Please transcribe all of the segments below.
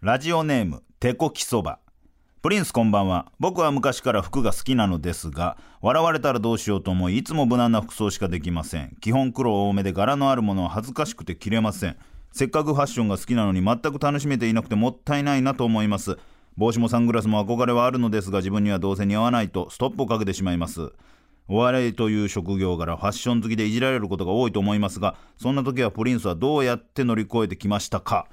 ラジオネーム、てこきそば。プリンスこんばんは。僕は昔から服が好きなのですが、笑われたらどうしようと思い、いつも無難な服装しかできません。基本黒多めで柄のあるものは恥ずかしくて着れません。せっかくファッションが好きなのに全く楽しめていなくてもったいないなと思います。帽子もサングラスも憧れはあるのですが、自分にはどうせ似合わないとストップをかけてしまいます。お笑いという職業柄ファッション好きでいじられることが多いと思いますが、そんな時はプリンスはどうやって乗り越えてきましたか？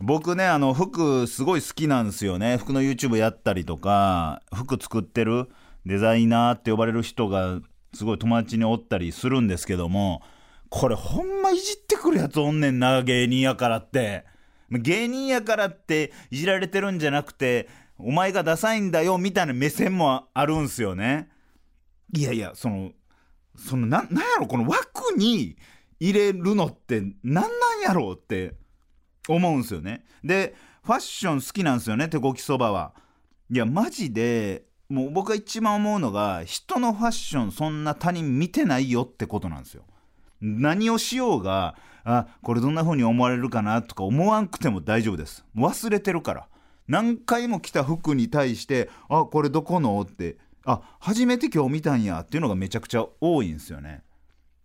僕ねあの服すごい好きなんですよね。服の YouTube やったりとか服作ってるデザイナーって呼ばれる人がすごい友達におったりするんですけどもこれほんまいじってくるやつおんねんな芸人やからって。芸人やからっていじられてるんじゃなくてお前がダサいんだよみたいな目線もあるんすよねいやいやそのそのななんやろこの枠に入れるのってなんなんやろうって思うんすよね。で、ファッション好きなんすよね、手こきそばは。いや、マジで、もう僕が一番思うのが、人のファッションそんな他人見てないよってことなんですよ。何をしようが、あ、これどんな風に思われるかなとか思わんくても大丈夫です。忘れてるから。何回も着た服に対して、あ、これどこのって、あ、初めて今日見たんやっていうのがめちゃくちゃ多いんですよね。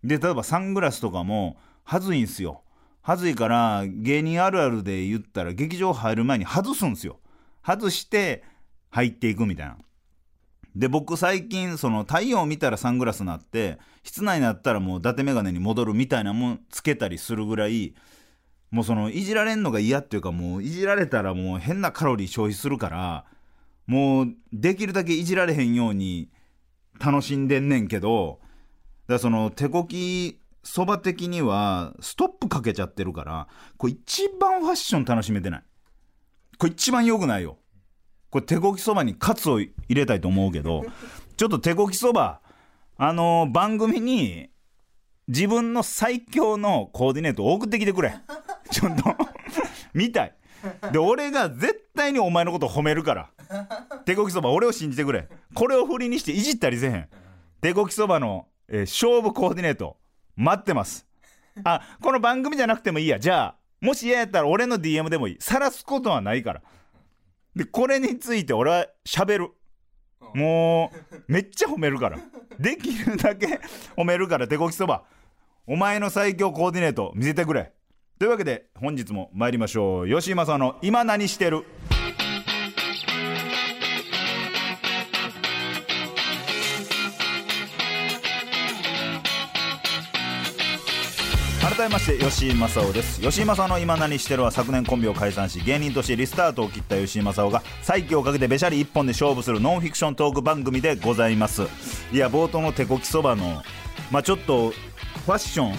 で、例えばサングラスとかも、はずいんすよ。はずいから芸人あるあるで言ったら劇場入る前に外すんですよ。外して入っていくみたいな。で、僕最近その太陽を見たらサングラスになって、室内になったらもう伊達メガネに戻るみたいなもんつけたりするぐらい、もうそのいじられんのが嫌っていうかもういじられたらもう変なカロリー消費するから、もうできるだけいじられへんように楽しんでんねんけど、だその手こきそば的にはストップかけちゃってるからこれ一番ファッション楽しめてない。これ一番良くないよ。これ手こきそばにカツを入れたいと思うけど ちょっと手こきそばあのー番組に自分の最強のコーディネートを送ってきてくれ。ちょっと 見たい。で俺が絶対にお前のこと褒めるから。手こきそば俺を信じてくれ。これを振りにしていじったりせへん。手こきそばの、えー勝負コーディネート待ってます。あこの番組じゃなくてもいいや。じゃあもし嫌やったら俺の DM でもいい。晒すことはないからでこれについて俺は喋る。もうめっちゃ褒めるから。できるだけ褒めるから。手こきそば。お前の最強コーディネート見せてくれ。というわけで本日も参りましょう。吉井正夫の「今何してる?」改めまして吉井正夫です。吉井正夫の今何してるは昨年コンビを解散し芸人としてリスタートを切った吉井正夫が再起をかけてべしゃり一本で勝負するノンフィクショントーク番組でございます。いや冒頭の手こきそばのまあちょっとファッション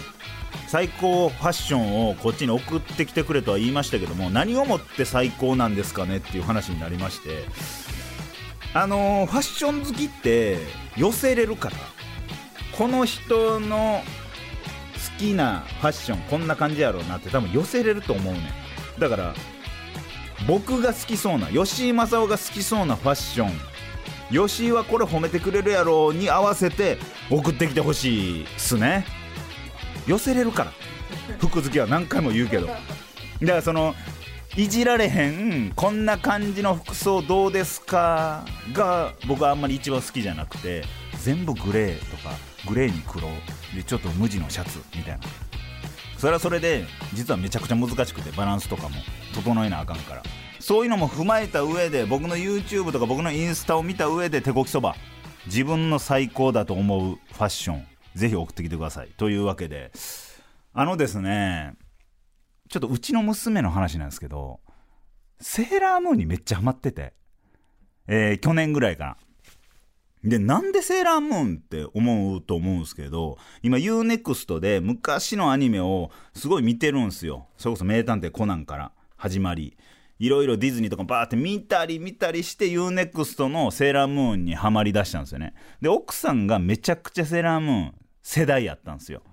最高ファッションをこっちに送ってきてくれとは言いましたけども何をもって最高なんですかねっていう話になりまして。あのーファッション好きって寄せれるから。この人の好きなファッションこんな感じやろうなって多分寄せれると思うねん。だから僕が好きそうな吉井正夫が好きそうなファッション吉井はこれ褒めてくれるやろうに合わせて送ってきてほしいっすね。寄せれるから。服好きは何回も言うけど。だからそのいじられへんこんな感じの服装どうですかが僕はあんまり一番好きじゃなくて全部グレーとかグレーに黒でちょっと無地のシャツみたいな。それはそれで実はめちゃくちゃ難しくてバランスとかも整えなあかんから。そういうのも踏まえた上で僕の YouTube とか僕のインスタを見た上で手こきそば。自分の最高だと思うファッションぜひ送ってきてください。というわけであのですねちょっとうちの娘の話なんですけどセーラームーンにめっちゃハマってて、えー去年ぐらいかなで、なんでセーラームーンって思うと思うんですけど、今 UNEXT で昔のアニメをすごい見てるんですよ。それこそ名探偵コナンから始まり、いろいろディズニーとかバーって見たり見たりして UNEXT のセーラームーンにはまり出したんですよね。で、奥さんがめちゃくちゃセーラームーン世代やったんですよ。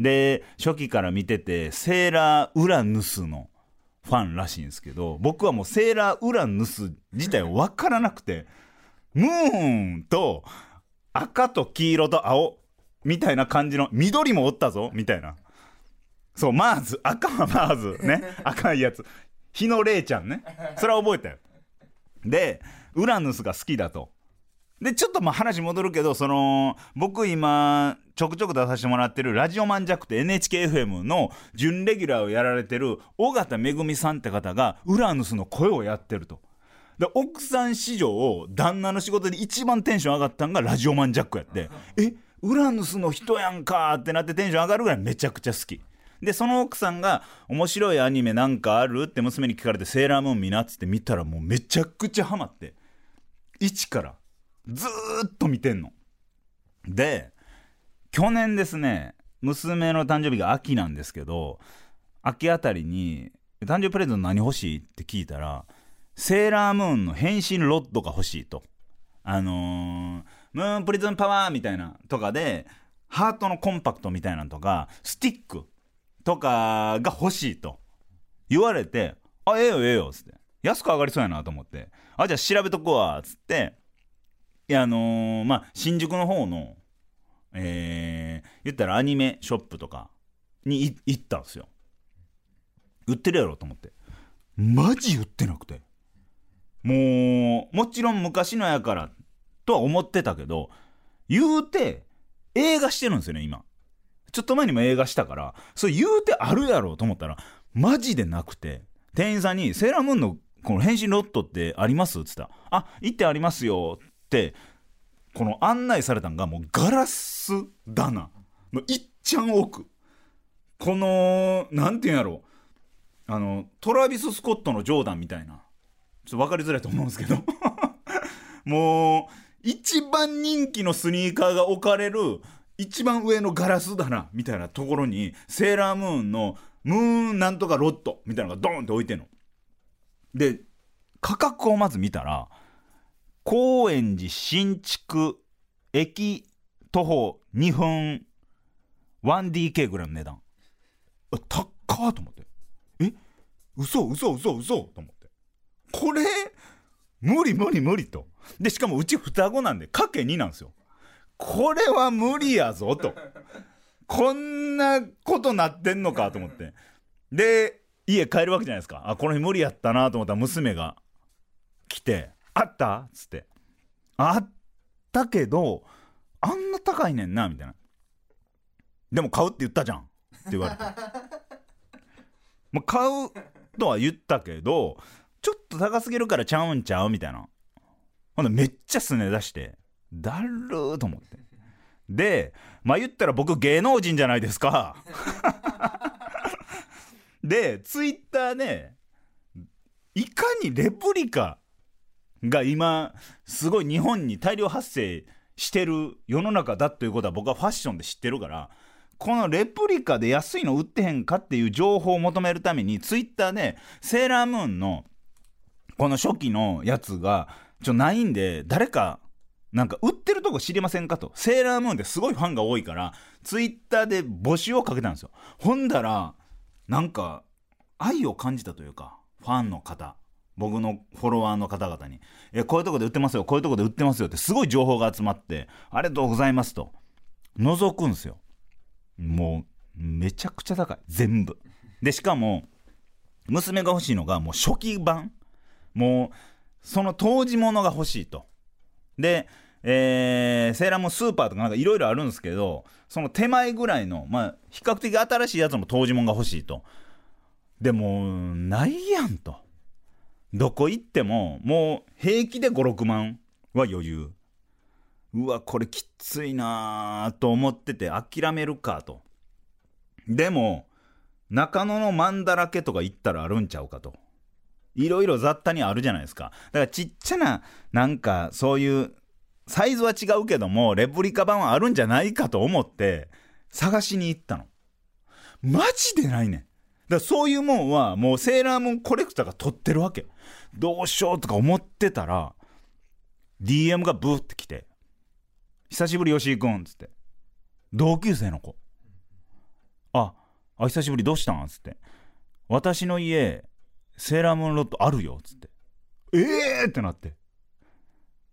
で、初期から見てて、セーラーウラヌスのファンらしいんですけど僕はもうセーラーウラヌス自体分からなくてムーンと赤と黄色と青みたいな感じの緑もおったぞみたいな。そうマーズ。赤はマーズ。ね。赤いやつ。日のレイちゃんね。それは覚えたよ。でウラヌスが好きだと。でちょっとまあ話戻るけどその僕今ちょくちょく出させてもらってるラジオマンジャックって NHKFM の準レギュラーをやられてる尾形めぐみさんって方がウラヌスの声をやってると。で奥さん史上旦那の仕事で一番テンション上がったんがラジオマンジャックやってえウラヌスの人やんかってなってテンション上がるぐらいめちゃくちゃ好き。でその奥さんが「面白いアニメなんかある?」って娘に聞かれて「セーラームーン見な」っつって見たらもうめちゃくちゃハマって一からずーっと見てんの。で去年ですね娘の誕生日が秋なんですけど秋あたりに「誕生日プレゼント何欲しい?」って聞いたらセーラームーンの変身ロッドが欲しいと。あのー、ムーンプリズンパワーみたいなとかでハートのコンパクトみたいなとかスティックとかが欲しいと。言われて「あええよええよ」っつって。安く上がりそうやなと思って「あじゃあ調べとくわ」っつって。いやあのー、まあ新宿の方のえー、言ったらアニメショップとかに行ったんですよ。売ってるやろと思って。マジ売ってなくて。もうもちろん昔のやからとは思ってたけど言うて映画してるんですよね今。ちょっと前にも映画したから。それ言うてあるやろと思ったらマジでなくて。店員さんに「セーラームーンのこの変身ロットってあります?」っつったら「あ行ってありますよ」ってこの案内されたんがもうガラス棚のいっちゃん奥。このなんていうんやろあのトラビス・スコットのジョーダンみたいな。ちょっと分かりづらいと思うんですけど。もう一番人気のスニーカーが置かれる一番上のガラス棚みたいなところにセーラームーンのムーンなんとかロットみたいなのがドーンって置いてんの。で価格をまず見たら高円寺新築駅徒歩2分 1DK ぐらいの値段。高っと思って。え？嘘嘘嘘嘘と思って。これ無理無理無理と。でしかもうち双子なんでかけ2なんですよ。これは無理やぞと。こんなことなってんのかと思って。で家帰るわけじゃないですか。あこの日無理やったなと思ったら娘が来て「あった?」っつって「あったけどあんな高いねんな」みたいな「でも買うって言ったじゃん」って言われて。まあ買うとは言ったけどちょっと高すぎるからちゃうんちゃう？みたいな。ほんでめっちゃすね出してだるーと思って。でまあ言ったら僕芸能人じゃないですか。でツイッターねいかにレプリカが今すごい日本に大量発生してる世の中だということは僕はファッションで知ってるからこのレプリカで安いの売ってへんかっていう情報を求めるためにツイッターでセーラームーンのこの初期のやつがちょないんで誰かなんか売ってるとこ知りませんかと。セーラームーンってすごいファンが多いからツイッターで募集をかけたんですよ。ほんだらなんか愛を感じたというかファンの方。僕のフォロワーの方々に「えこういうとこで売ってますよこういうとこで売ってますよ」ってすごい情報が集まって「ありがとうございます」と覗くんですよ。もうめちゃくちゃ高い。全部。でしかも娘が欲しいのがもう初期版。もうその当時ものが欲しいと。でえー、セーラームスーパーとかなんかいろいろあるんですけどその手前ぐらいのまあ比較的新しいやつも当時もんが欲しいと。でもないやんと。どこ行ってももう平気で56万は余裕。うわこれきついなと思ってて諦めるかと。でも中野のマンだらけとか行ったらあるんちゃうかと。いろいろ雑多にあるじゃないですか。だからちっちゃななんかそういうサイズは違うけどもレプリカ版はあるんじゃないかと思って探しに行ったの。マジでないねん。だからそういうもんはもうセーラームーンコレクターが取ってるわけどうしようとか思ってたら DM がブーって来て「久しぶり吉井君」っつって。同級生の子「ああ久しぶりどうしたん?」っつって「私の家セーラームーンロットあるよ」っつって「ええー!」ってなって。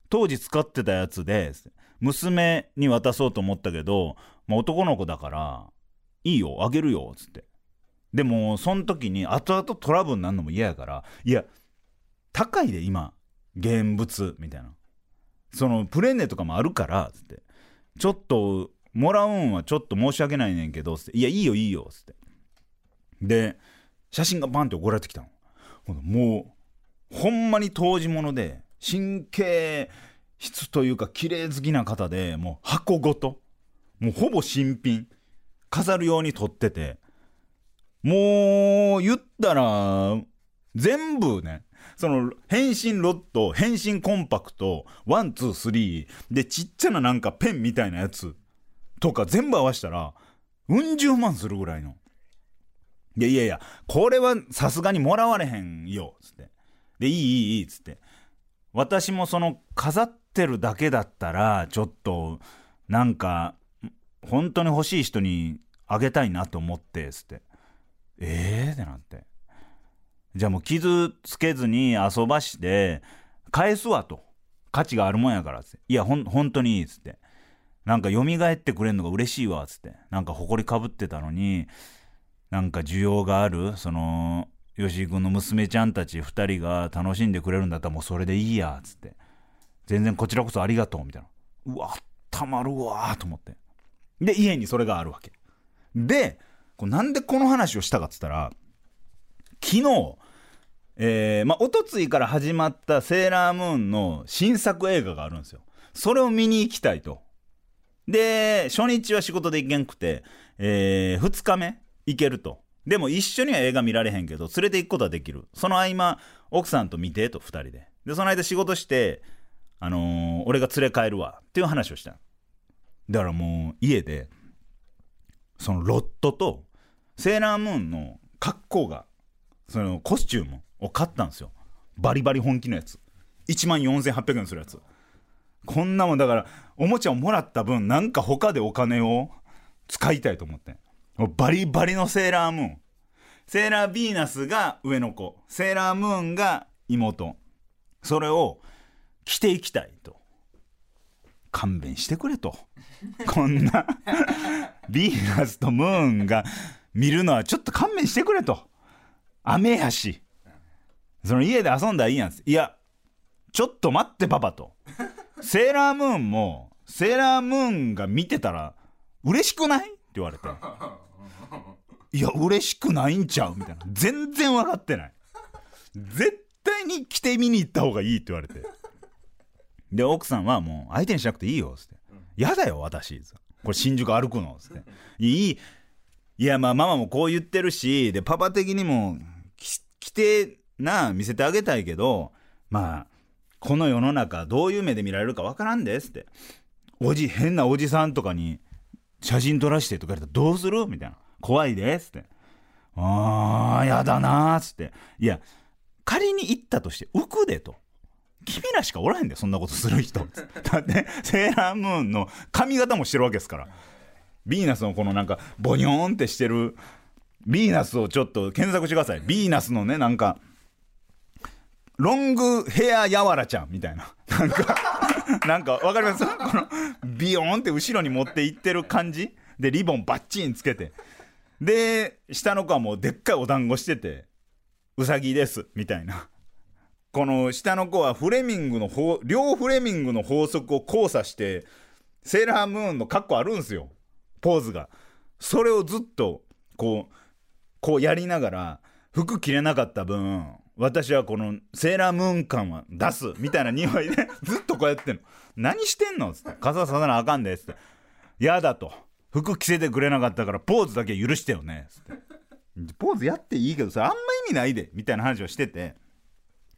当時使ってたやつで娘に渡そうと思ったけど、まあ、男の子だから「いいよあげるよ」っつって。でもその時に後々トラブルになるのも嫌やから「いや高いで今現物」みたいな。そのプレーネとかもあるからっつって。ちょっともらうんはちょっと申し訳ないねんけどっつって「いやいいよいいよ」っつって。で写真がバンって送られてきたの。もうほんまに当時物で神経質というか綺麗好きな方でもう箱ごともうほぼ新品飾るように撮っててもう言ったら全部ねその変身ロッド変身コンパクトワンツースリーでちっちゃななんかペンみたいなやつとか全部合わせたらうん十万するぐらいのいやいやいやこれはさすがにもらわれへんよ。つって。でいいいいいい。っつって。私もその飾ってるだけだったらちょっとなんか本当に欲しい人にあげたいなと思って。つって。ええー、ってなって。じゃあもう傷つけずに遊ばして返すわと。価値があるもんやから。つって。いやほん本当にいい。っつって。なんか蘇ってくれんのが嬉しいわ。っつって。なんか埃かぶってたのになんか需要があるその吉井君の娘ちゃんたち2人が楽しんでくれるんだったらもうそれでいいやつって。全然こちらこそありがとうみたいな。うわたまるわと思って。で家にそれがあるわけ。でこなんでこの話をしたかっつったら昨日えー、まあおとついから始まったセーラームーンの新作映画があるんですよ。それを見に行きたいと。で初日は仕事で行けんくて、えー、2日目行けると。でも一緒には映画見られへんけど連れて行くことはできる。その合間奥さんと見てと2人で。でその間仕事してあのー、俺が連れ帰るわっていう話をしただからもう家でそのロットとセーラームーンの格好がそのコスチュームを買ったんですよ。バリバリ本気のやつ。1万4800円するやつ。こんなもんだからおもちゃをもらった分なんか他でお金を使いたいと思ってバリバリのセーラームーン。セーラーヴィーナスが上の子。セーラームーンが妹。それを着ていきたいと。勘弁してくれと。こんな ヴィーナスとムーンが見るのはちょっと勘弁してくれと。雨やし。その家で遊んだらいいやんいやちょっと待ってパパと。セーラームーンもセーラームーンが見てたら嬉しくない？言われて。いや嬉しくないんちゃう？みたいな。全然分かってない。絶対に着て見に行った方がいいって言われて。で奥さんはもう相手にしなくていいよっつって「嫌だよ私」これ新宿歩くのっつって「いい。いやまあママもこう言ってるしでパパ的にも着てな見せてあげたいけどまあこの世の中どういう目で見られるかわからんですって。おじ変なおじさんとかに写真撮らしてとか言ったらどうする？みたいな怖いですってあーやだなーっつって。いや仮に行ったとして浮くでと。君らしかおらへんでそんなことする人。だってセーラームーンの髪型もしてるわけですから。ヴィーナスのこのなんかボニョーンってしてるヴィーナスをちょっと検索してください。ヴィーナスのねなんかロングヘアやわらちゃんみたいな。なんかなんかわかります？このビヨーンって後ろに持っていってる感じ？でリボンバッチンつけて。で下の子はもうでっかいお団子しててうさぎですみたいな。この下の子はフレミングの両フレミングの法則を交差してセーラームーンの格好あるんですよ。ポーズが。それをずっとこうこうやりながら服着れなかった分私はこのセーラームーン感は出すみたいな匂いで ずっとこうやってんの。何してんのっつって。傘ささなあかんでっつって。嫌だと。服着せてくれなかったからポーズだけ許してよね。っつって。ポーズやっていいけどそれあんま意味ないで。みたいな話をしてて。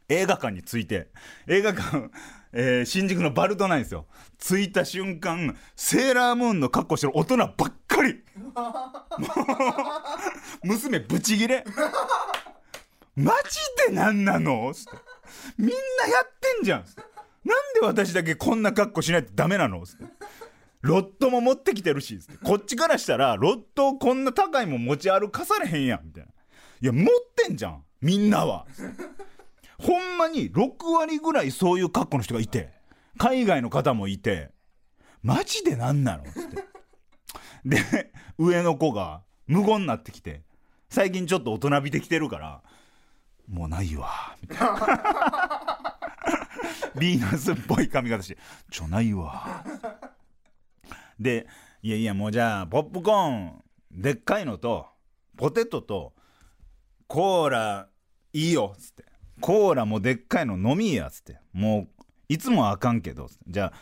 映画館に着いて。映画館、え、新宿のバルトナインですよ。着いた瞬間セーラームーンの格好してる大人ばっかり。娘ブチギレ。マジで何なの？ってみんなやってんじゃんつってなんで私だけこんな格好しないとダメなの？ってロットも持ってきてるしこっちからしたらロットをこんな高いもん持ち歩かされへんやんみたいないや持ってんじゃんみんなはほんまに6割ぐらいそういう格好の人がいて海外の方もいてマジで何なの？って。で上の子が無言になってきて最近ちょっと大人びてきてるからもうないわ。みたいなヴィーナスっぽい髪型してちょないわ。でいやいやもうじゃあポップコーンでっかいのとポテトとコーラいいよっつって。コーラもでっかいの飲みやっつって。もういつもあかんけどじゃあ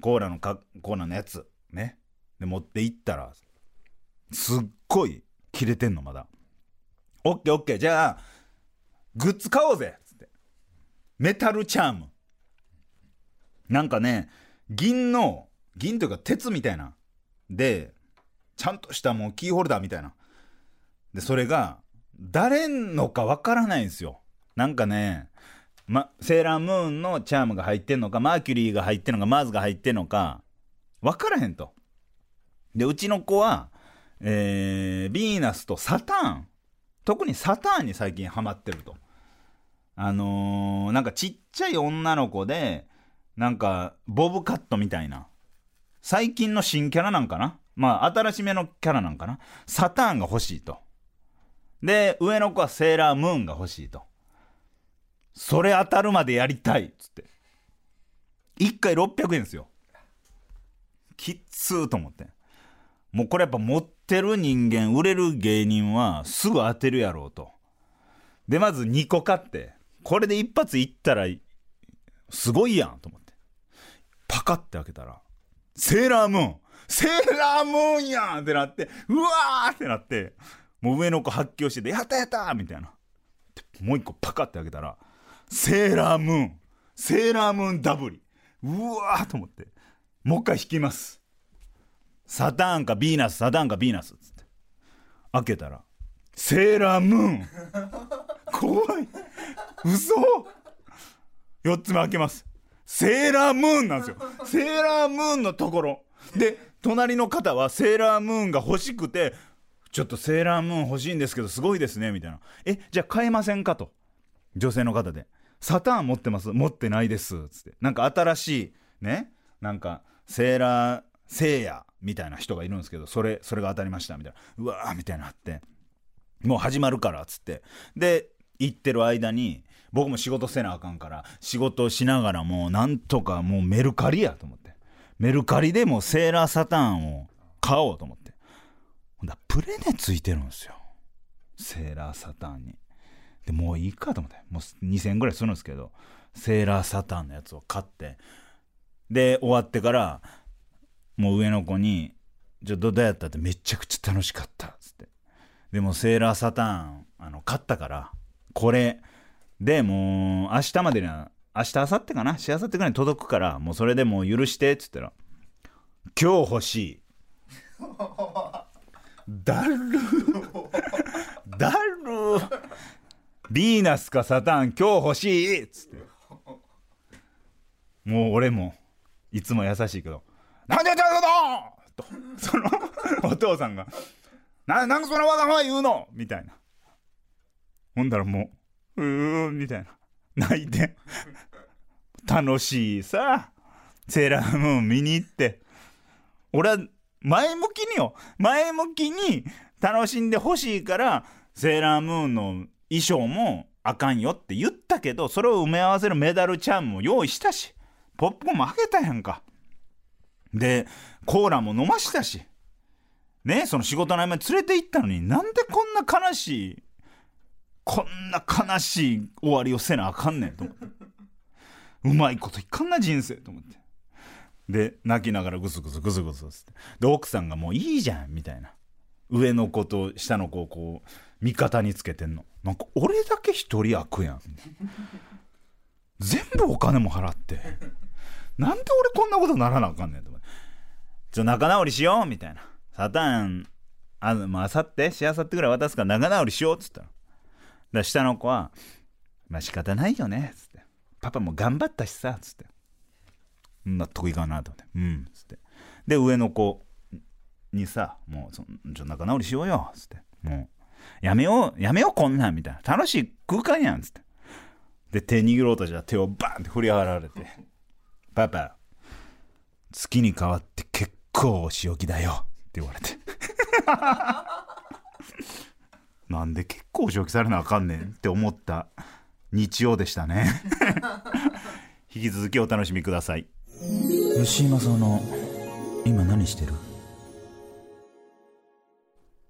コーラのかコーラのやつね。で持って行ったらすっごい切れてんのまだ。オッケーオッケー。じゃあグッズ買おうぜ。っつって。メタルチャーム。なんかね銀の銀というか鉄みたいな。でちゃんとしたもうキーホルダーみたいな。でそれが誰のかわからないんですよ。なんかね、ま、セーラームーンのチャームが入ってんのかマーキュリーが入ってんのかマーズが入ってんのか分からへんと。でうちの子は、えー、ヴィーナスとサターン。特にサターンに最近ハマってると。あのー、なんかちっちゃい女の子でなんかボブカットみたいな。最近の新キャラなんかな？まあ新しめのキャラなんかな？サターンが欲しいと。で上の子はセーラームーンが欲しいと。それ当たるまでやりたいっつって。1回600円ですよ。きっつーと思って。もうこれやっぱ持ってる人間売れる芸人はすぐ当てるやろうと。でまず2個買って。これで一発いったらすごいやんと思って。パカッて開けたらセーラームーン。セーラームーンやんってなってうわーってなってもう上の子発狂しててやったやったみたいな。もう一個パカッて開けたらセーラームーン。セーラームーンダブリ。うわーと思って。もう一回引きます。サターンかビーナスサターンかビーナスっつって。開けたらセーラームーン。怖い。嘘。4つ目開けます。セーラームーンなんですよ。セーラームーンのところ。で隣の方はセーラームーンが欲しくてちょっとセーラームーン欲しいんですけどすごいですねみたいな。えじゃあ買えませんかと。女性の方で。サターン持ってます？持ってないです。つって。なんか新しいね。なんかセーラーセイヤみたいな人がいるんですけどそれそれが当たりましたみたいな。うわーみたいなって。もう始まるからっつって。で行ってる間に僕も仕事せなあかんから仕事をしながらもうなんとかもうメルカリやと思って。メルカリでもセーラーサターンを買おうと思って。ほんだプレネついてるんですよ。セーラーサターンに。でもういいかと思って。もう2000円ぐらいするんですけどセーラーサターンのやつを買って。で終わってからもう上の子に「ちょどうやった?」ってめちゃくちゃ楽しかったっつって。でもセーラーサターンあの買ったからこれでもう明日までには明日明後日かな？しあさってぐらいに届くからもうそれでもう許してっつったら今日欲しい。だるだるヴィーナスかサタン今日欲しい。っつって。もう俺もいつも優しいけど「なんでやったんだ!」とそのお父さんが「ななんかそのわがまま言うの!」みたいな。ほんだらもう「うーん」みたいな。泣いて。楽しいさ。セーラームーン見に行って。俺は前向きによ。前向きに楽しんでほしいからセーラームーンの衣装もあかんよって言ったけどそれを埋め合わせるメダルチャームも用意したしポップコーンもあげたやんか。でコーラも飲ましたし。ねその仕事の合間に連れて行ったのになんでこんな悲しいこんな悲しい終わりをせなあかんねんと思って。うまいこといかんな人生と思って。で泣きながらグスグスグスグスって。で奥さんがもういいじゃんみたいな。上の子と下の子をこう味方につけてんの。なんか俺だけ一人悪やん。全部お金も払って。なんで俺こんなことならなあかんねんと思って。ちょ仲直りしようみたいな。サタンあまあさってしあさってぐらい渡すから仲直りしようっつったらだ下の子は「まあ仕方ないよね」つって「パパも頑張ったしさ」つって納得いかなと思って「うん」つってで上の子にさ「もうそちょ仲直りしようよ」つってもうやめよう、やめようこんなんみたいな。楽しい空間やんつって。で、手握ろうとじゃ手をバンって振り払われて。パパ、月に変わって結構お仕置きだよって言われて。なんで結構お仕置きされなあかんねんって思った日曜でしたね。引き続きお楽しみください。吉今その、今何してる？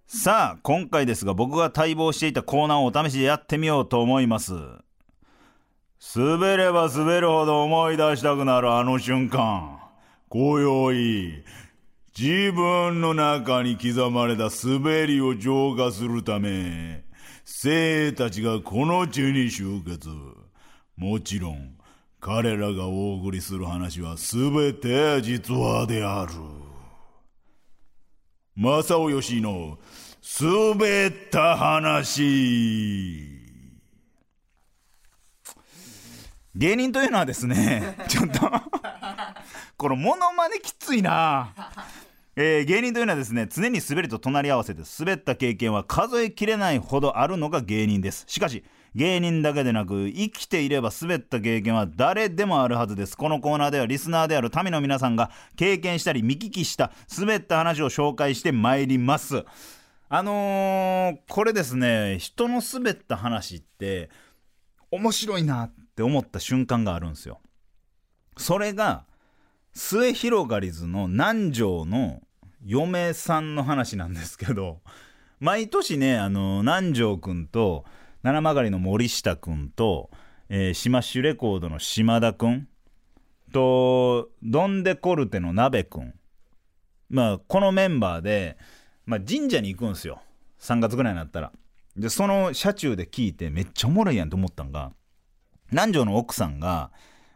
さあ、今回ですが僕が待望していたコーナーをお試しでやってみようと思います。滑れば滑るほど思い出したくなるあの瞬間。今宵、自分の中に刻まれた滑りを浄化するため、生たちがこの地に集結。もちろん、彼らがお送りする話はすべて実話である。正尾義の滑った話。芸人というのはですね、ちょっとこのモノマネきついなえー、芸人というのはですね常に滑りと隣り合わせで滑った経験は数えきれないほどあるのが芸人です。しかし芸人だけでなく生きていれば滑った経験は誰でもあるはずです。このコーナーではリスナーである民の皆さんが経験したり見聞きした滑った話を紹介してまいります。あのー、これですね人の滑った話って面白いなって思った瞬間があるんですよ。それが末広がりずの南條の嫁さんの話なんですけど 毎年ねあの南條くんと七曲りの森下くんと、えー、シマッシュレコードの島田くんとドン・デ・コルテの鍋くんまあこのメンバーで、まあ、神社に行くんですよ。3月ぐらいになったら。でその車中で聞いてめっちゃおもろいやんと思ったんが南條の奥さんが、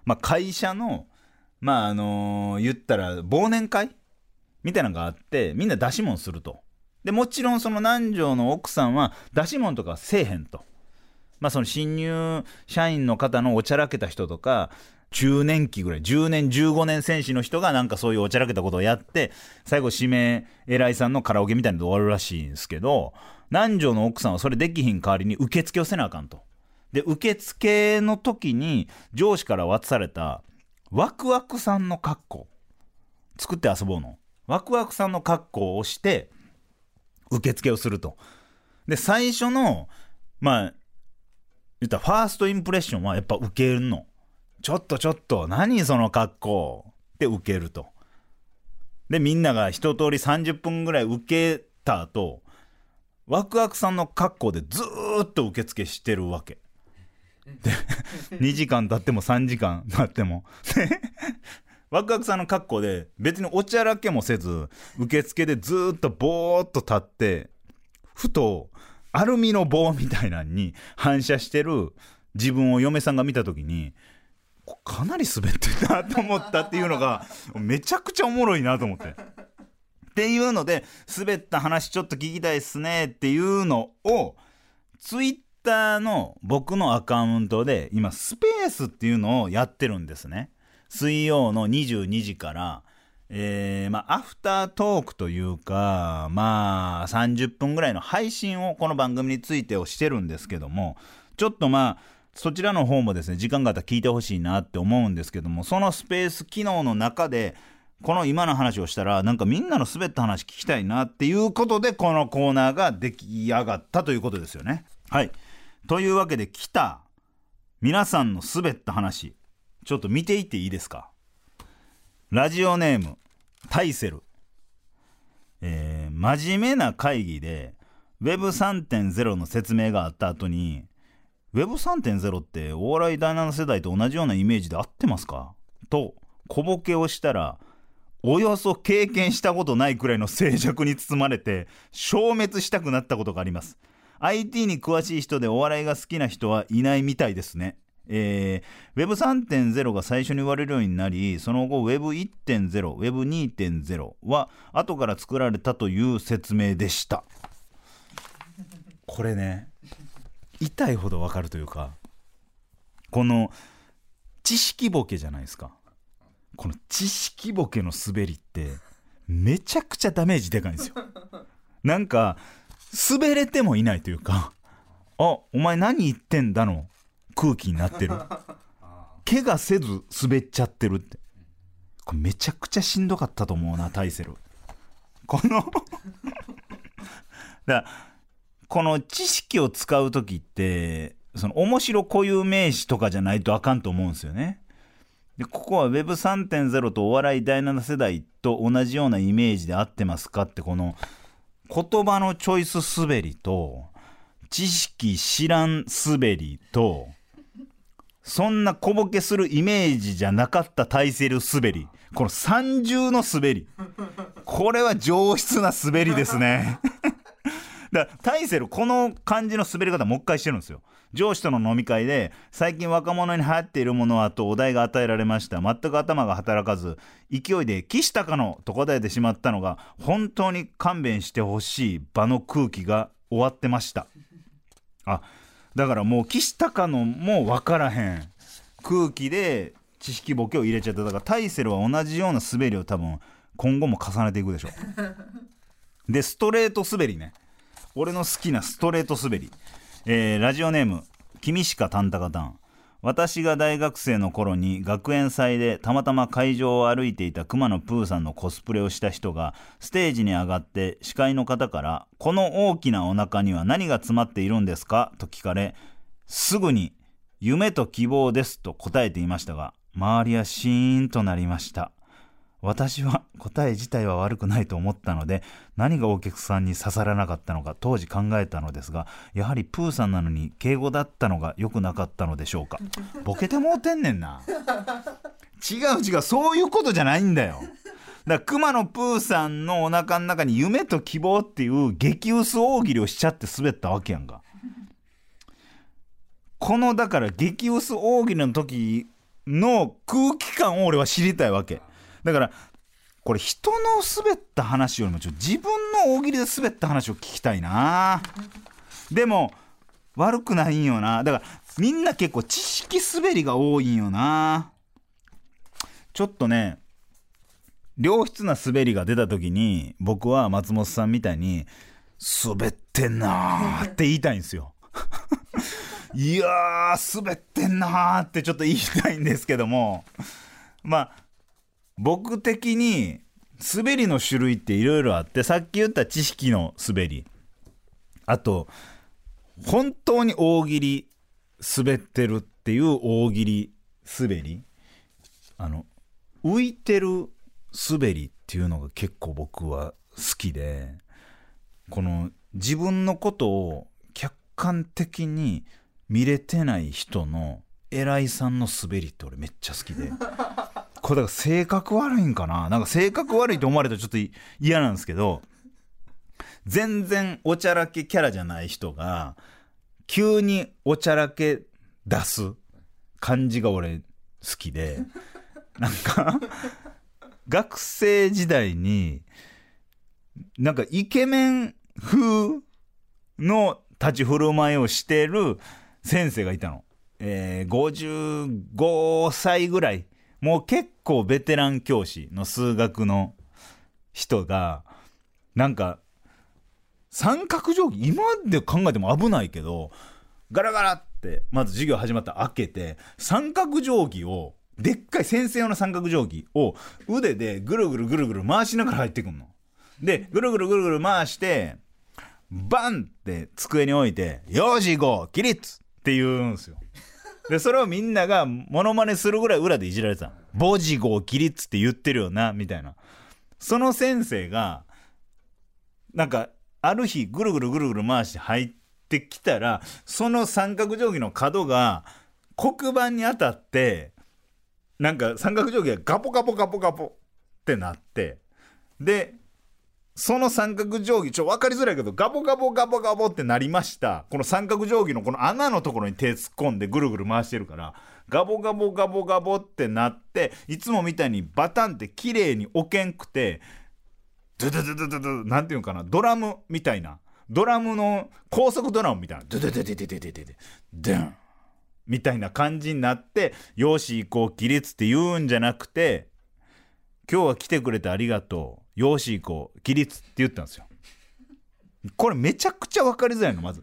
まあ、会社のまああのー、言ったら忘年会？みたいなのがあってみんな出し物すると。でもちろんその南條の奥さんは出し物とかせえへんと。まあその新入社員の方のおちゃらけた人とか中年期ぐらい10年15年選手の人がなんかそういうおちゃらけたことをやって最後指名偉いさんのカラオケみたいなので終わるらしいんですけど南條の奥さんはそれできひん代わりに受付をせなあかんと。で受付の時に上司から渡されたワクワクさんの格好。作って遊ぼうの。ワクワクさんの格好をして受付をすると。で最初のまあ言ったファーストインプレッションはやっぱ受けるの。ちょっとちょっと何その格好。って受けると。でみんなが一通り30分ぐらい受けた後ワクワクさんの格好でずーっと受付してるわけ。で2時間経っても3時間経ってもワクワクさんの格好で別におちゃらけもせず受付でずっとぼーっと立ってふとアルミの棒みたいなのに反射してる自分を嫁さんが見た時にかなり滑ってたと思ったっていうのが めちゃくちゃおもろいなと思って。っていうので滑った話ちょっと聞きたいっすねっていうのをツイッターの僕のアカウントで今スペースっていうのをやってるんですね。水曜の22時から、えー、まあ、アフタートークというか、まあ、30分ぐらいの配信をこの番組についてをしてるんですけども、ちょっとまあ、そちらの方もですね、時間があったら聞いてほしいなって思うんですけども、そのスペース機能の中で、この今の話をしたら、なんかみんなの滑った話聞きたいなっていうことで、このコーナーが出来上がったということですよね。はい。というわけで来た皆さんの滑った話ちょっと見ていっていいですか？ラジオネームタイセル。えー、真面目な会議で Web3.0 の説明があった後に Web3.0 ってお笑い第7世代と同じようなイメージで合ってますか？と小ボケをしたらおよそ経験したことないくらいの静寂に包まれて消滅したくなったことがあります。IT に詳しい人でお笑いが好きな人はいないみたいですね。えー、Web3.0 が最初に言われるようになり、その後 Web1.0、Web2.0 は後から作られたという説明でした。これね、痛いほどわかるというか、この知識ボケじゃないですか。この知識ボケの滑りってめちゃくちゃダメージでかいんですよ。なんか滑れてもいないというかあお前何言ってんだの空気になってる。怪我せず滑っちゃってるって。これめちゃくちゃしんどかったと思うなタイセルこのだこの知識を使う時ってその面白固有名詞とかじゃないとあかんと思うんですよね。でここは Web3.0 とお笑い第7世代と同じようなイメージで合ってますかってこの言葉のチョイス滑りと知識知らん滑りとそんな小ボケするイメージじゃなかったタイセル滑り。この三重の滑り。これは上質な滑りですね。だからタイセルこの感じの滑り方もう一回してるんですよ。上司との飲み会で最近若者に流行っているものはとお題が与えられました。全く頭が働かず勢いで「岸高野」と答えてしまったのが本当に勘弁してほしい場の空気が終わってました。あだからもう岸高野も分からへん空気で知識ボケを入れちゃった。だからタイセルは同じような滑りを多分今後も重ねていくでしょう。でストレート滑りね。俺の好きなストレート滑り、えーラジオネーム君しかタンタカタン。私が大学生の頃に学園祭でたまたま会場を歩いていた熊野プーさんのコスプレをした人がステージに上がって司会の方から「この大きなお腹には何が詰まっているんですか?」と聞かれすぐに「夢と希望です」と答えていましたが周りはシーンとなりました。私は答え自体は悪くないと思ったので何がお客さんに刺さらなかったのか当時考えたのですがやはりプーさんなのに敬語だったのが良くなかったのでしょうか。ボケてもうてんねんな。違う違うそういうことじゃないんだよ。だから熊野プーさんのお腹の中に夢と希望っていう激薄大喜利をしちゃって滑ったわけやんか。このだから激薄大喜利の時の空気感を俺は知りたいわけだからこれ人の滑った話よりもちょ自分の大喜利で滑った話を聞きたいな。でも悪くないんよな。だからみんな結構知識滑りが多いんよな。ちょっとね良質な滑りが出た時に僕は松本さんみたいに滑ってんなって言いたいんですよ。いやー滑ってんなーってちょっと言いたいんですけども。まあ僕的に滑りの種類っていろいろあってさっき言った知識の滑り。あと本当に大喜利滑ってるっていう大喜利滑り。あの浮いてる滑りっていうのが結構僕は好きでこの自分のことを客観的に見れてない人の偉いさんの滑りって俺めっちゃ好きで。これだから性格悪いんかな？なんか性格悪いと思われたらちょっと嫌なんですけど全然おちゃらけキャラじゃない人が急におちゃらけ出す感じが俺好きでなんか学生時代になんかイケメン風の立ち振る舞いをしてる先生がいたの。えー、55歳ぐらいもう結構ベテラン教師の数学の人がなんか三角定規今で考えても危ないけどガラガラってまず授業始まったら開けて三角定規をでっかい先生用の三角定規を腕でぐるぐるぐるぐる回しながら入ってくんの。でぐるぐるぐるぐる回してバンって机に置いて「よし行こう起立!」って言うんですよ。でそれをみんながモノマネするぐらい裏でいじられてた「ボジゴ起立って言ってるよな」みたいな。その先生がなんかある日ぐるぐるぐるぐる回して入ってきたらその三角定規の角が黒板に当たってなんか三角定規がガポガポガポガポってなってでその三角定規ちょ分かりづらいけどガボガボガボガボってなりました。この三角定規のこの穴のところに手突っ込んでぐるぐる回してるからガボガボガボガボってなっていつもみたいにバタンって綺麗に置けんくてドゥドゥドゥドゥドゥなんていうのかなドラムみたいな。ドラムの高速ドラムみたいな。ドゥドゥドゥドゥドゥドゥドゥドゥドゥン。みたいな感じになって「よし行こう起立」って言うんじゃなくて「今日は来てくれてありがとう。よし行こう起立」って言ったんですよ。これめちゃくちゃ分かりづらいのまず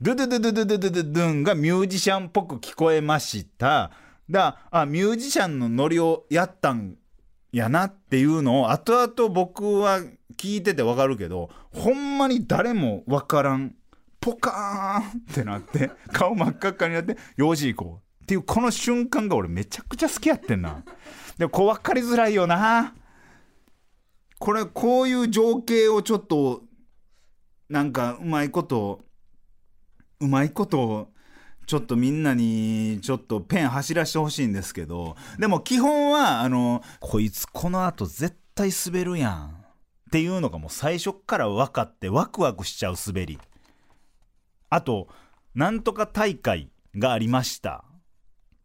ドゥドゥドゥドゥドゥドゥドゥドゥンがミュージシャンっぽく聞こえましただあミュージシャンのノリをやったんやなっていうのを後々僕は聞いてて分かるけどほんまに誰も分からんポカーンってなって顔真っ赤っかになってよし行こうっていうこの瞬間が俺めちゃくちゃ好きやってんなでもこう分かりづらいよなこれこういう情景をちょっとなんかうまいことうまいことちょっとみんなにちょっとペン走らしてほしいんですけどでも基本はあのこいつこの後絶対滑るやんっていうのがもう最初っから分かってワクワクしちゃう滑り。あとなんとか大会がありました。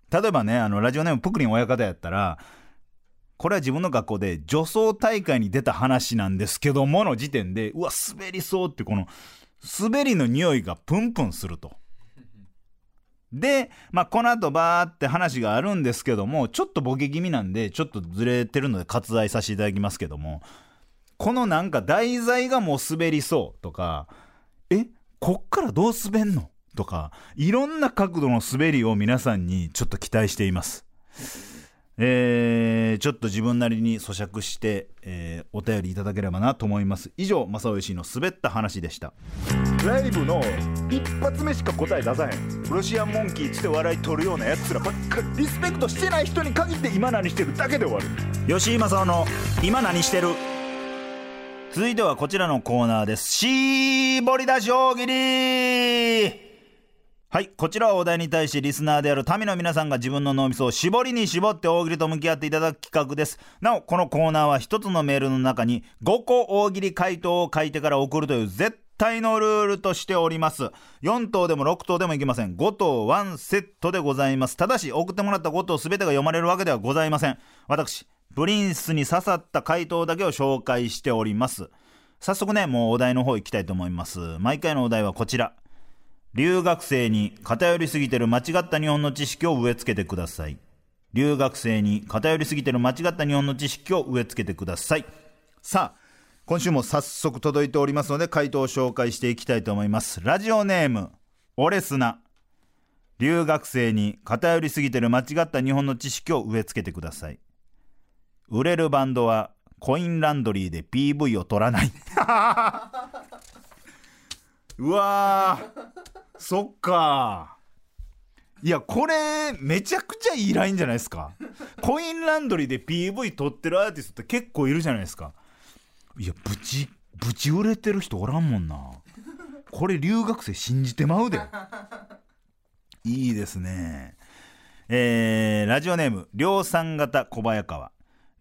例えばねあのラジオネームプクリン親方やったらこれは自分の学校で女装大会に出た話なんですけどもの時点でうわ滑りそうってこの滑りの匂いがプンプンすると。で、まあ、この後バーって話があるんですけどもちょっとボケ気味なんでちょっとずれてるので割愛させていただきますけどもこのなんか題材がもう滑りそうとかえこっからどう滑んの？とかいろんな角度の滑りを皆さんにちょっと期待しています。えー、ちょっと自分なりに咀嚼して、えーお便りいただければなと思います。以上正雄氏の滑った話でした。ライブの一発目しか答え出さへん。ロシアンモンキーっつって笑い取るようなやつらばっかりリスペクトしてない人に限って今何してるだけで終わる。吉井正雄の今何してる？続いてはこちらのコーナーです。絞り出し大喜利はい。こちらはお題に対しリスナーである民の皆さんが自分の脳みそを絞りに絞って大喜利と向き合っていただく企画です。なお、このコーナーは一つのメールの中に5個大喜利回答を書いてから送るという絶対のルールとしております。4等でも6等でもいけません。5等1セットでございます。ただし、送ってもらった5等全てが読まれるわけではございません。私、プリンスに刺さった回答だけを紹介しております。早速ね、もうお題の方行きたいと思います。毎回のお題はこちら。留学生に偏りすぎてる間違った日本の知識を植え付けてください。留学生に偏りすぎてる間違った日本の知識を植え付けてください。さあ今週も早速届いておりますので回答を紹介していきたいと思います。ラジオネームオレスナ。留学生に偏りすぎてる間違った日本の知識を植え付けてください。売れるバンドはコインランドリーで PV を取らない。うわー。そっか。いやこれめちゃくちゃいいラインじゃないですか。コインランドリーで PV 撮ってるアーティストって結構いるじゃないですか。いやブチブチ売れてる人おらんもんな。これ留学生信じてまうで。いいですね。えーラジオネーム量産型小早川。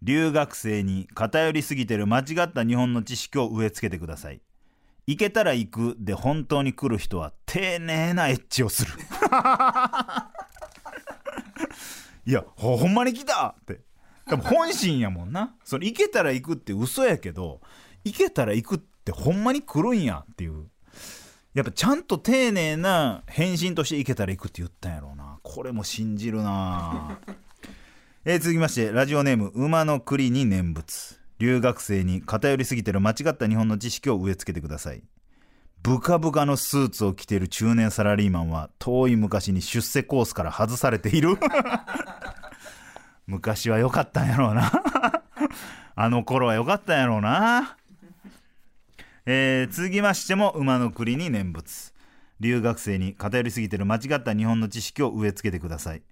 留学生に偏りすぎてる間違った日本の知識を植え付けてください。行けたら行くで本当に来る人は丁寧なエッチをする。いやほほんまに来たって。多分本心やもんな。それ行けたら行くって嘘やけど行けたら行くってほんまに来るんやっていう。やっぱちゃんと丁寧な返信として行けたら行くって言ったんやろうな。これも信じるな え続きましてラジオネーム馬の栗に念仏。留学生に偏りすぎてる間違った日本の知識を植え付けてください。ブカブカのスーツを着ている中年サラリーマンは遠い昔に出世コースから外されている。昔は良かったんやろうな。あの頃は良かったんやろうな。えー続きましても馬の栗に念仏。留学生に偏りすぎてる間違った日本の知識を植え付けてください。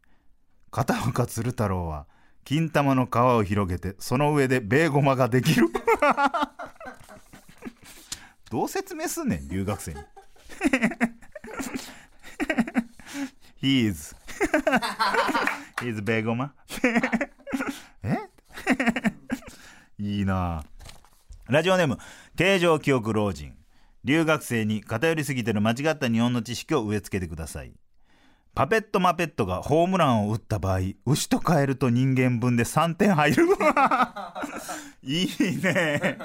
片岡鶴太郎は金玉の皮を広げてその上でベーゴマができる。どう説明すんねん留学生に。He is. He is ベーゴマ。え？いいな。ラジオネーム形状記憶老人。留学生に偏りすぎてる間違った日本の知識を植え付けてください。パペットマペットがホームランを打った場合牛とカエルと人間分で3点入る いいね。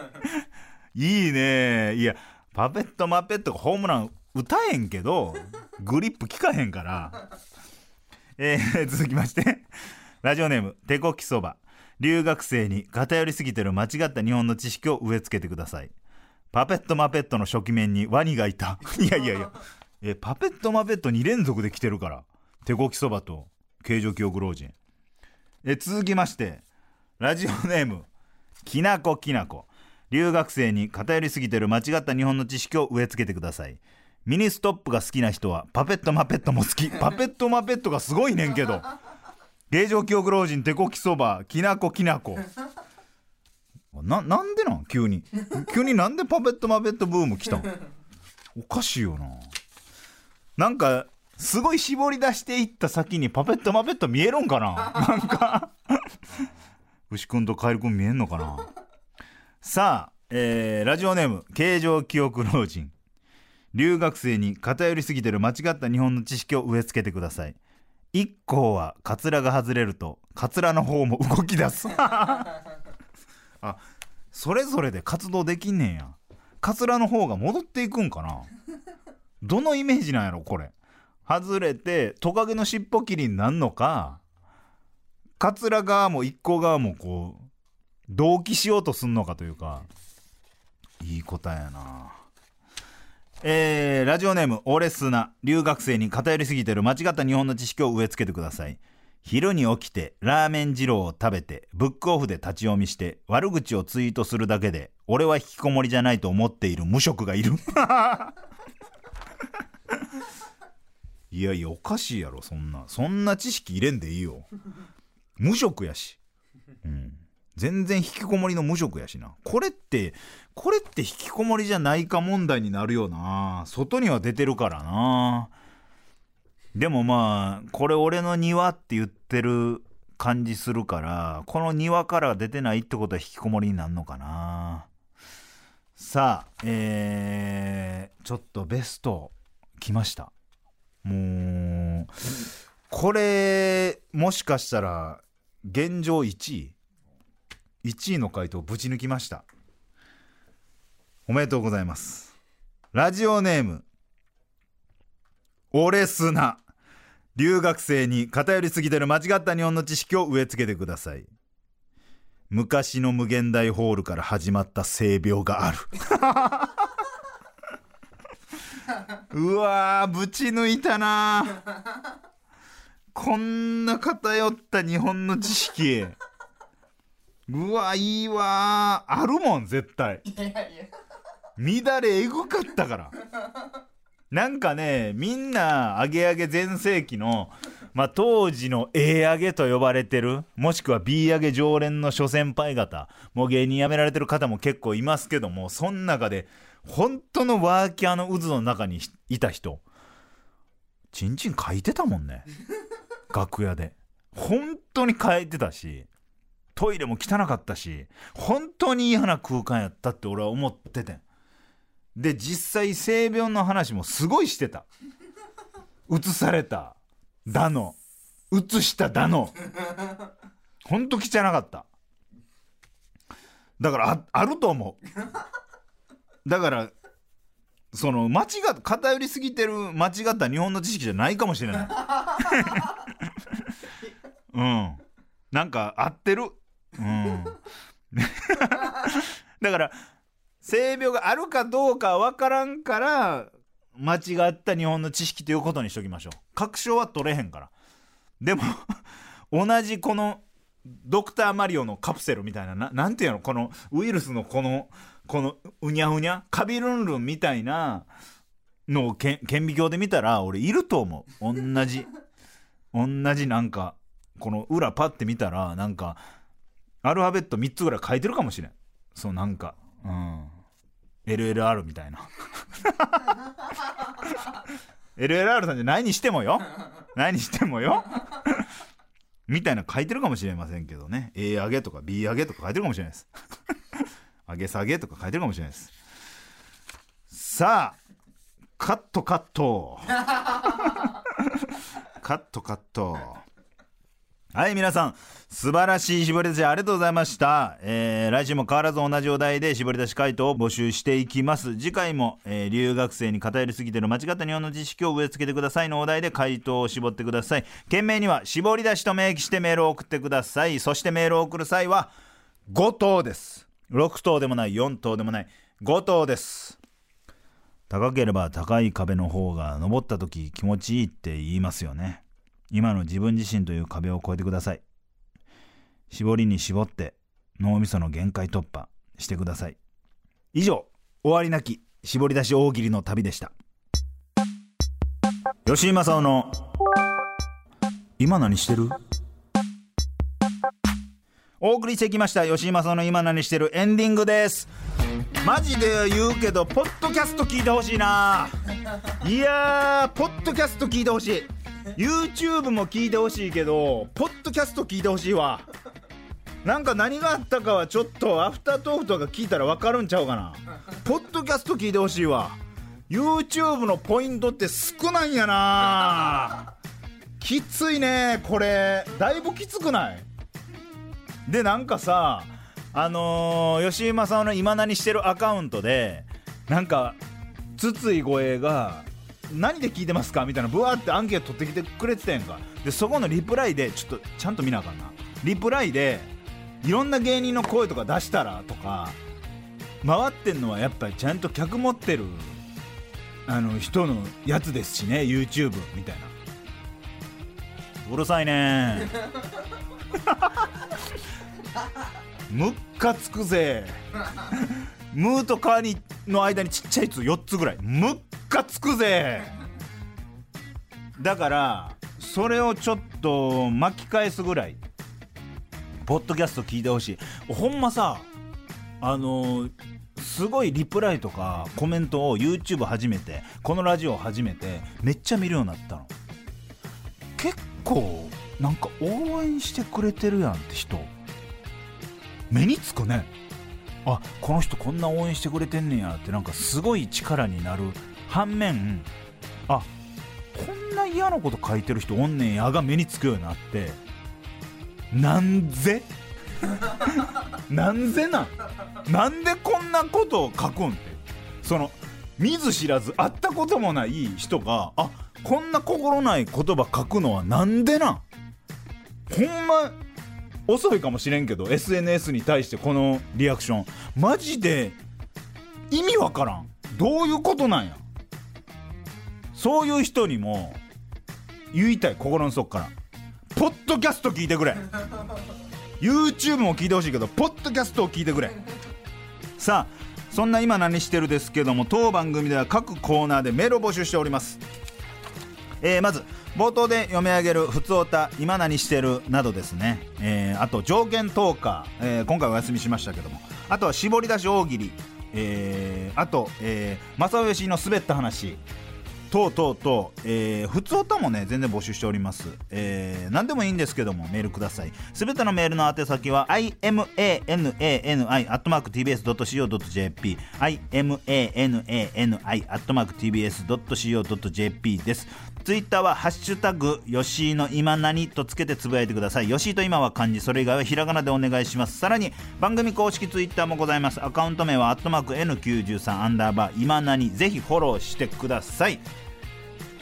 いいね。いやパペットマペットがホームラン打たへんけどグリップ効かへんから。えー続きまして。ラジオネーム手こきそば。留学生に偏りすぎてる間違った日本の知識を植え付けてください。パペットマペットの初期面にワニがいた。いやいやいやえパペットマペット2連続で来てるから。手こきそばと形状記憶老人。え続きましてラジオネームきなこきなこ。留学生に偏りすぎてる間違った日本の知識を植え付けてください。ミニストップが好きな人はパペットマペットも好き。パペットマペットがすごいねんけど。芸状記憶老人手こきそばきなこきなこ。ななんでなん？急に。急になんでパペットマペットブーム来たん？おかしいよななんかすごい絞り出していった先にパペットマペット見えるんかな？なんか。牛くんとカエルくん見えんのかな？さあ、えーラジオネーム形状記憶老人。留学生に偏りすぎてる間違った日本の知識を植え付けてください。一行はカツラが外れるとカツラの方も動き出す。あそれぞれで活動できんねんや。カツラの方が戻っていくんかな？どのイメージなんやろこれ。外れてトカゲの尻尾切りになんのかカツラ側も一行側もこう同期しようとすんのかというか。いい答えやな。えーラジオネームオレスナ。留学生に偏りすぎてる。間違った日本の知識を植え付けてください。昼に起きてラーメン二郎を食べてブックオフで立ち読みして悪口をツイートするだけで俺は引きこもりじゃないと思っている無職がいる。いやいやおかしいやろそんな。そんな知識入れんでいいよ。無職やし、うん、全然引きこもりの無職やしな。これってこれって引きこもりじゃないか問題になるよな。外には出てるからな。でもまあこれ俺の庭って言ってる感じするからこの庭から出てないってことは引きこもりになるのかな。さあえー、ちょっとベスト来ました。もうこれもしかしたら現状1位？1位の回答ぶち抜きました。おめでとうございます。ラジオネームオレスナ。留学生に偏りすぎてる間違った日本の知識を植え付けてください。昔の無限大ホールから始まった性病がある。うわーぶち抜いたな。こんな偏った日本の知識。うわいいわあるもん絶対。いやいや。乱れえぐかったから。なんかねみんなアゲアゲ全盛期の、まあ、当時の A 上げと呼ばれてるもしくは B 上げ常連の諸先輩方もう芸人辞められてる方も結構いますけどもその中で本当のワーキャーの渦の中にいた人ちんちん書いてたもんね。楽屋で。本当に書いてたしトイレも汚かったし本当に嫌な空間やったって俺は思っててん。で実際性病の話もすごいしてた。移されただの移しただのほんと汚かった。だからああると思う。だからその間違っ偏りすぎてる間違った日本の知識じゃないかもしれない。うん。なんか合ってる。うん。だから性病があるかどうかわからんから間違った日本の知識ということにしときましょう。確証は取れへんから。でも 同じこのドクターマリオのカプセルみたいななんていうの？このウイルスのこのこのうにゃうにゃ？カビルンルンみたいなのを顕微鏡で見たら俺いると思う。同じ。同じなんかこの裏パッて見たらなんかアルファベット3つぐらい書いてるかもしれん。そうなんか。うん。LLR みたいな。LLR さんじゃないにしてもよ。ないにしてもよ。みたいな書いてるかもしれませんけどね。A 上げとか B 上げとか書いてるかもしれないです。上げ下げとか書いてるかもしれないです。さあカットカット。カットカット。はい皆さん素晴らしい絞り出しありがとうございました、えー来週も変わらず同じお題で絞り出し回答を募集していきます。次回も、えー留学生に偏りすぎてる間違った日本の知識を植え付けてくださいのお題で回答を絞ってください。件名には絞り出しと明記してメールを送ってください。そしてメールを送る際は5等です。6等でもない4等でもない後藤です。高ければ高い壁の方が登った時気持ちいいって言いますよね。今の自分自身という壁を越えてください。絞りに絞って脳みその限界突破してください。以上終わりなき絞り出し大喜利の旅でした。吉井正夫の今何してる？お送りしてきました吉井正夫の今何してる？エンディングです。マジで言うけどポッドキャスト聞いてほしいな。いやーポッドキャスト聞いてほしい。YouTube も聞いてほしいけどポッドキャスト聞いてほしいわ。なんか何があったかはちょっとアフタートークとか聞いたら分かるんちゃうかな。ポッドキャスト聞いてほしいわ。YouTube のポイントって少ないんやな。きついねこれ。だいぶきつくない？でなんかさあのー、吉井正夫の今何してるアカウントでなんか筒井護衛が何で聞いてますか？みたいなブワーってアンケート取ってきてくれてたやんか。でそこのリプライでちょっとちゃんと見なあかんな。リプライでいろんな芸人の声とか出したらとか回ってんのはやっぱりちゃんと客持ってるあの人のやつですしね YouTube みたいな。うるさいね。むっかつくぜムーとカーニの間にちっちゃいやつ4つぐらい。むっかつくぜ。だからそれをちょっと巻き返すぐらいポッドキャスト聞いてほしい。ほんまさあのすごいリプライとかコメントを YouTube 初めてこのラジオ初めてめっちゃ見るようになったの。結構なんか応援してくれてるやんって人目につくね。あこの人こんな応援してくれてんねやってなんかすごい力になる反面あこんな嫌なこと書いてる人おんねんやが目につくようになってなんぜ？なんぜなん？なんでこんなことを書くんって？その見ず知らず会ったこともない人があこんな心ない言葉書くのはなんでなん？ほんま遅いかもしれんけど SNS に対してこのリアクション。マジで意味わからん。どういうことなんや。そういう人にも言いたい。心の底から。ポッドキャスト聞いてくれ。YouTube も聞いてほしいけどポッドキャストを聞いてくれ。さあそんな今何してるですけども当番組では各コーナーでメールを募集しておりますえー、まず冒頭で読み上げる「ふつおた今何してる」などですね、えー、あと条件トーカー、えー、今回お休みしましたけども。あとは絞り出し大喜利、えー、あと、えー、正義の滑った話。とうとうとう、えー、普通歌もね全然募集しております、えー、何でもいいんですけどもメールください。すべてのメールの宛先は imanani.tbs.co.jp imanani.tbs.co.jp です。ツイッターは「ハッシュタグ吉井の今何」とつけてつぶやいてください。吉井と今は漢字それ以外はひらがなでお願いします。さらに番組公式ツイッターもございます。アカウント名は「アットマーク #N93 アンダーバー今何」ぜひフォローしてください。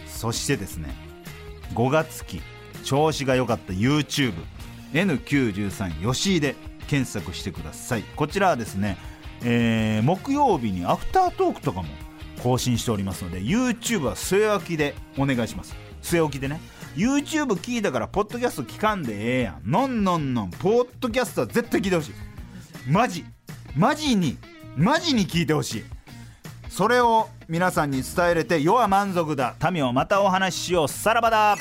そしてですね5月期調子が良かった YouTubeN93 吉井で検索してください。こちらはですね、えー木曜日にアフタートークとかも更新しておりますので YouTube は据え置きでお願いします。据え置きでね。YouTube 聞いたからポッドキャスト聞かんでええやん。のんのんのん。ポッドキャストは絶対聞いてほしい。マジ。マジに。マジに聞いてほしい。それを皆さんに伝えれて世は満足だ。民をまたお話ししよう。さらばだ。